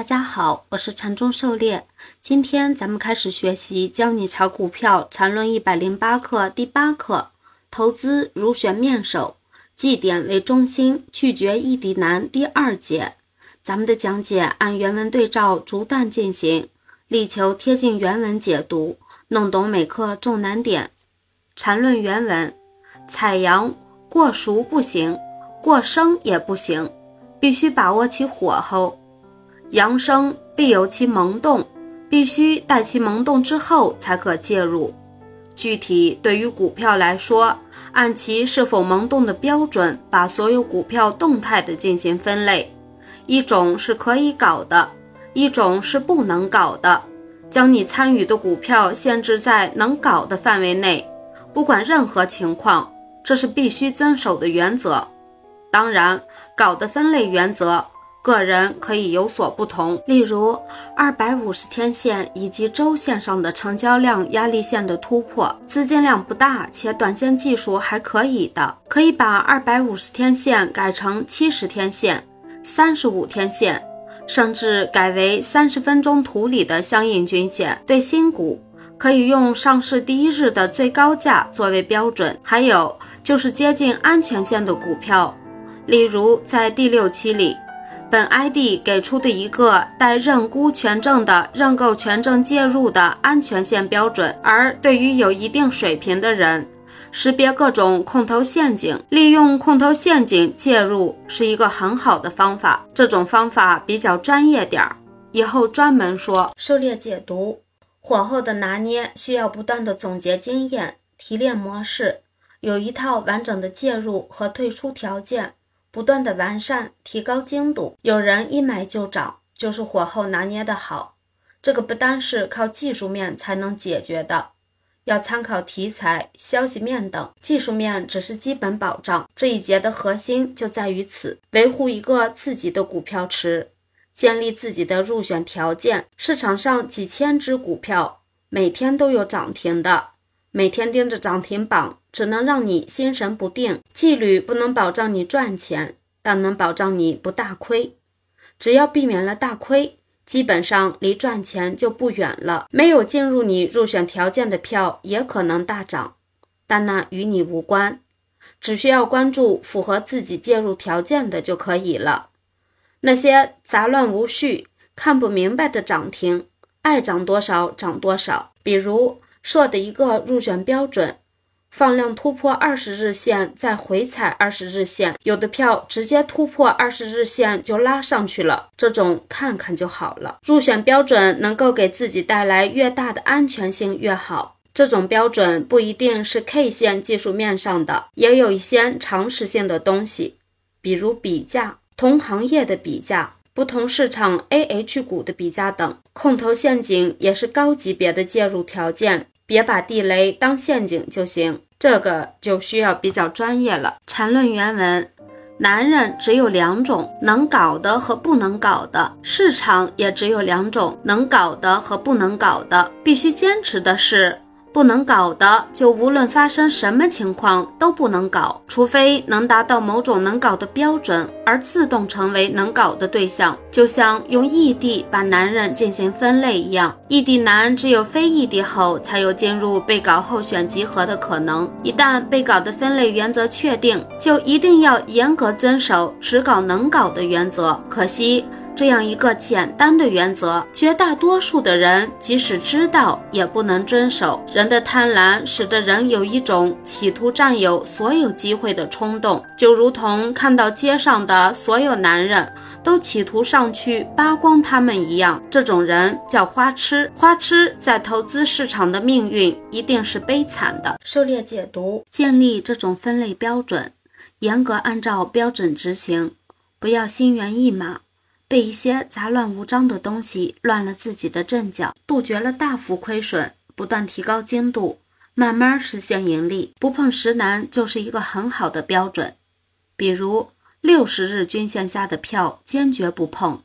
大家好，我是禅中狩猎。今天咱们开始学习《教你炒股票禅论一百零八课》第八课：投资如选面首，绩点为中心，拒绝异地难。第二节，咱们的讲解按原文对照逐段进行，力求贴近原文解读，弄懂每课重难点。禅论原文：采阳过熟不行，过生也不行，必须把握其火候。阳生必有其萌动，必须待其萌动之后才可介入。具体对于股票来说，按其是否萌动的标准，把所有股票动态的进行分类。一种是可以搞的，一种是不能搞的。将你参与的股票限制在能搞的范围内，不管任何情况，这是必须遵守的原则。当然，搞的分类原则。个人可以有所不同，例如二百五十天线以及周线上的成交量压力线的突破，资金量不大且短线技术还可以的，可以把二百五十天线改成七十天线、三十五天线，甚至改为三十分钟图里的相应均线。对新股，可以用上市第一日的最高价作为标准，还有就是接近安全线的股票，例如在第六期里。本 ID 给出的一个带认沽权证的认购权证介入的安全线标准，而对于有一定水平的人，识别各种空头陷阱，利用空头陷阱介入是一个很好的方法。这种方法比较专业点儿，以后专门说。狩猎解读，火候的拿捏需要不断的总结经验，提炼模式，有一套完整的介入和退出条件。不断的完善，提高精度。有人一买就涨，就是火候拿捏的好。这个不单是靠技术面才能解决的，要参考题材、消息面等。技术面只是基本保障。这一节的核心就在于此：维护一个自己的股票池，建立自己的入选条件。市场上几千只股票，每天都有涨停的。每天盯着涨停榜，只能让你心神不定。纪律不能保障你赚钱，但能保障你不大亏。只要避免了大亏，基本上离赚钱就不远了。没有进入你入选条件的票，也可能大涨，但那与你无关。只需要关注符合自己介入条件的就可以了。那些杂乱无序、看不明白的涨停，爱涨多少涨多少。比如。设的一个入选标准，放量突破二十日线再回踩二十日线，有的票直接突破二十日线就拉上去了，这种看看就好了。入选标准能够给自己带来越大的安全性越好。这种标准不一定是 K 线技术面上的，也有一些常识性的东西，比如比价、同行业的比价。不同市场 A H 股的比价等，空头陷阱也是高级别的介入条件，别把地雷当陷阱就行。这个就需要比较专业了。缠论原文：男人只有两种，能搞的和不能搞的；市场也只有两种，能搞的和不能搞的。必须坚持的是。不能搞的，就无论发生什么情况都不能搞，除非能达到某种能搞的标准而自动成为能搞的对象。就像用异地把男人进行分类一样，异地男只有非异地后才有进入被搞候选集合的可能。一旦被搞的分类原则确定，就一定要严格遵守只搞能搞的原则。可惜。这样一个简单的原则，绝大多数的人即使知道也不能遵守。人的贪婪使得人有一种企图占有所有机会的冲动，就如同看到街上的所有男人都企图上去扒光他们一样。这种人叫花痴，花痴在投资市场的命运一定是悲惨的。狩猎解读：建立这种分类标准，严格按照标准执行，不要心猿意马。被一些杂乱无章的东西乱了自己的阵脚，杜绝了大幅亏损，不断提高精度，慢慢实现盈利。不碰石难就是一个很好的标准。比如六十日均线下的票坚决不碰，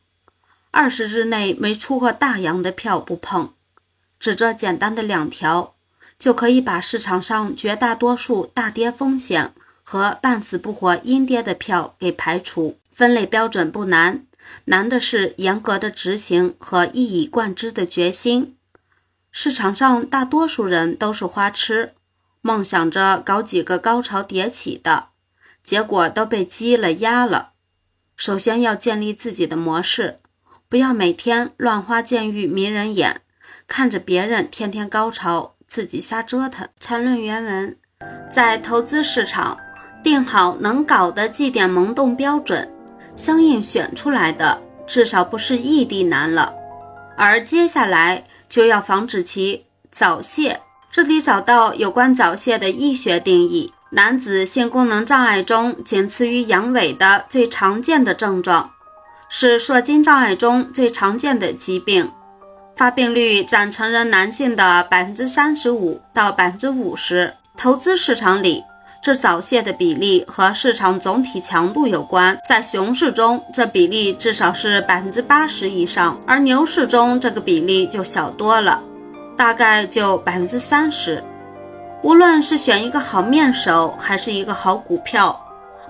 二十日内没出过大阳的票不碰。指这简单的两条，就可以把市场上绝大多数大跌风险和半死不活阴跌的票给排除。分类标准不难。难的是严格的执行和一以贯之的决心。市场上大多数人都是花痴，梦想着搞几个高潮迭起的，结果都被积了压了。首先要建立自己的模式，不要每天乱花渐欲迷人眼，看着别人天天高潮，自己瞎折腾。缠论原文：在投资市场，定好能搞的绩点萌动标准，相应选出来的至少不是异地男了。而接下来就要防止其早泄。这里找到有关早泄的医学定义。男子性功能障碍中仅次于阳痿的最常见的症状，是射精障碍中最常见的疾病，发病率占成人男性的百分之三十五到百分之五十。投资市场里，这早泄的比例和市场总体强度有关，在熊市中，这比例至少是百分之八十以上，而牛市中这个比例就小多了，大概就百分之三十。无论是选一个好面手，还是一个好股票，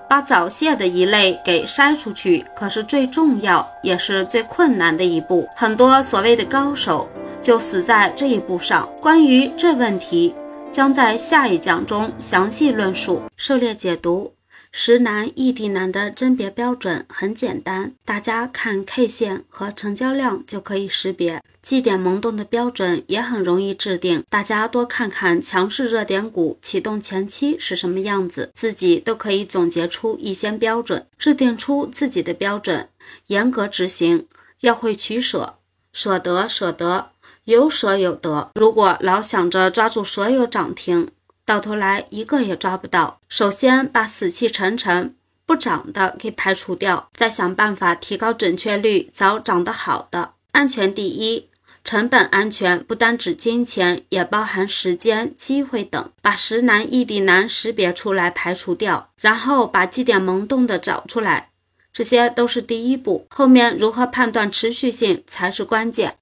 把早泄的一类给筛出去，可是最重要也是最困难的一步。很多所谓的高手就死在这一步上。关于这问题，将在下一讲中详细论述。狩猎解读。实难、异地难的甄别标准很简单，大家看 K 线和成交量就可以识别。绩点萌动的标准也很容易制定，大家多看看强势热点股启动前期是什么样子，自己都可以总结出一些标准，制定出自己的标准，严格执行。要会取舍，舍得舍得，有舍有得。如果老想着抓住所有涨停，到头来一个也抓不到。首先把死气沉沉不涨的给排除掉，再想办法提高准确率，找涨得好的。安全第一，成本安全不单指金钱，也包含时间、机会等。把实难、异地难识别出来，排除掉，然后把基点萌动的找出来，这些都是第一步。后面如何判断持续性才是关键。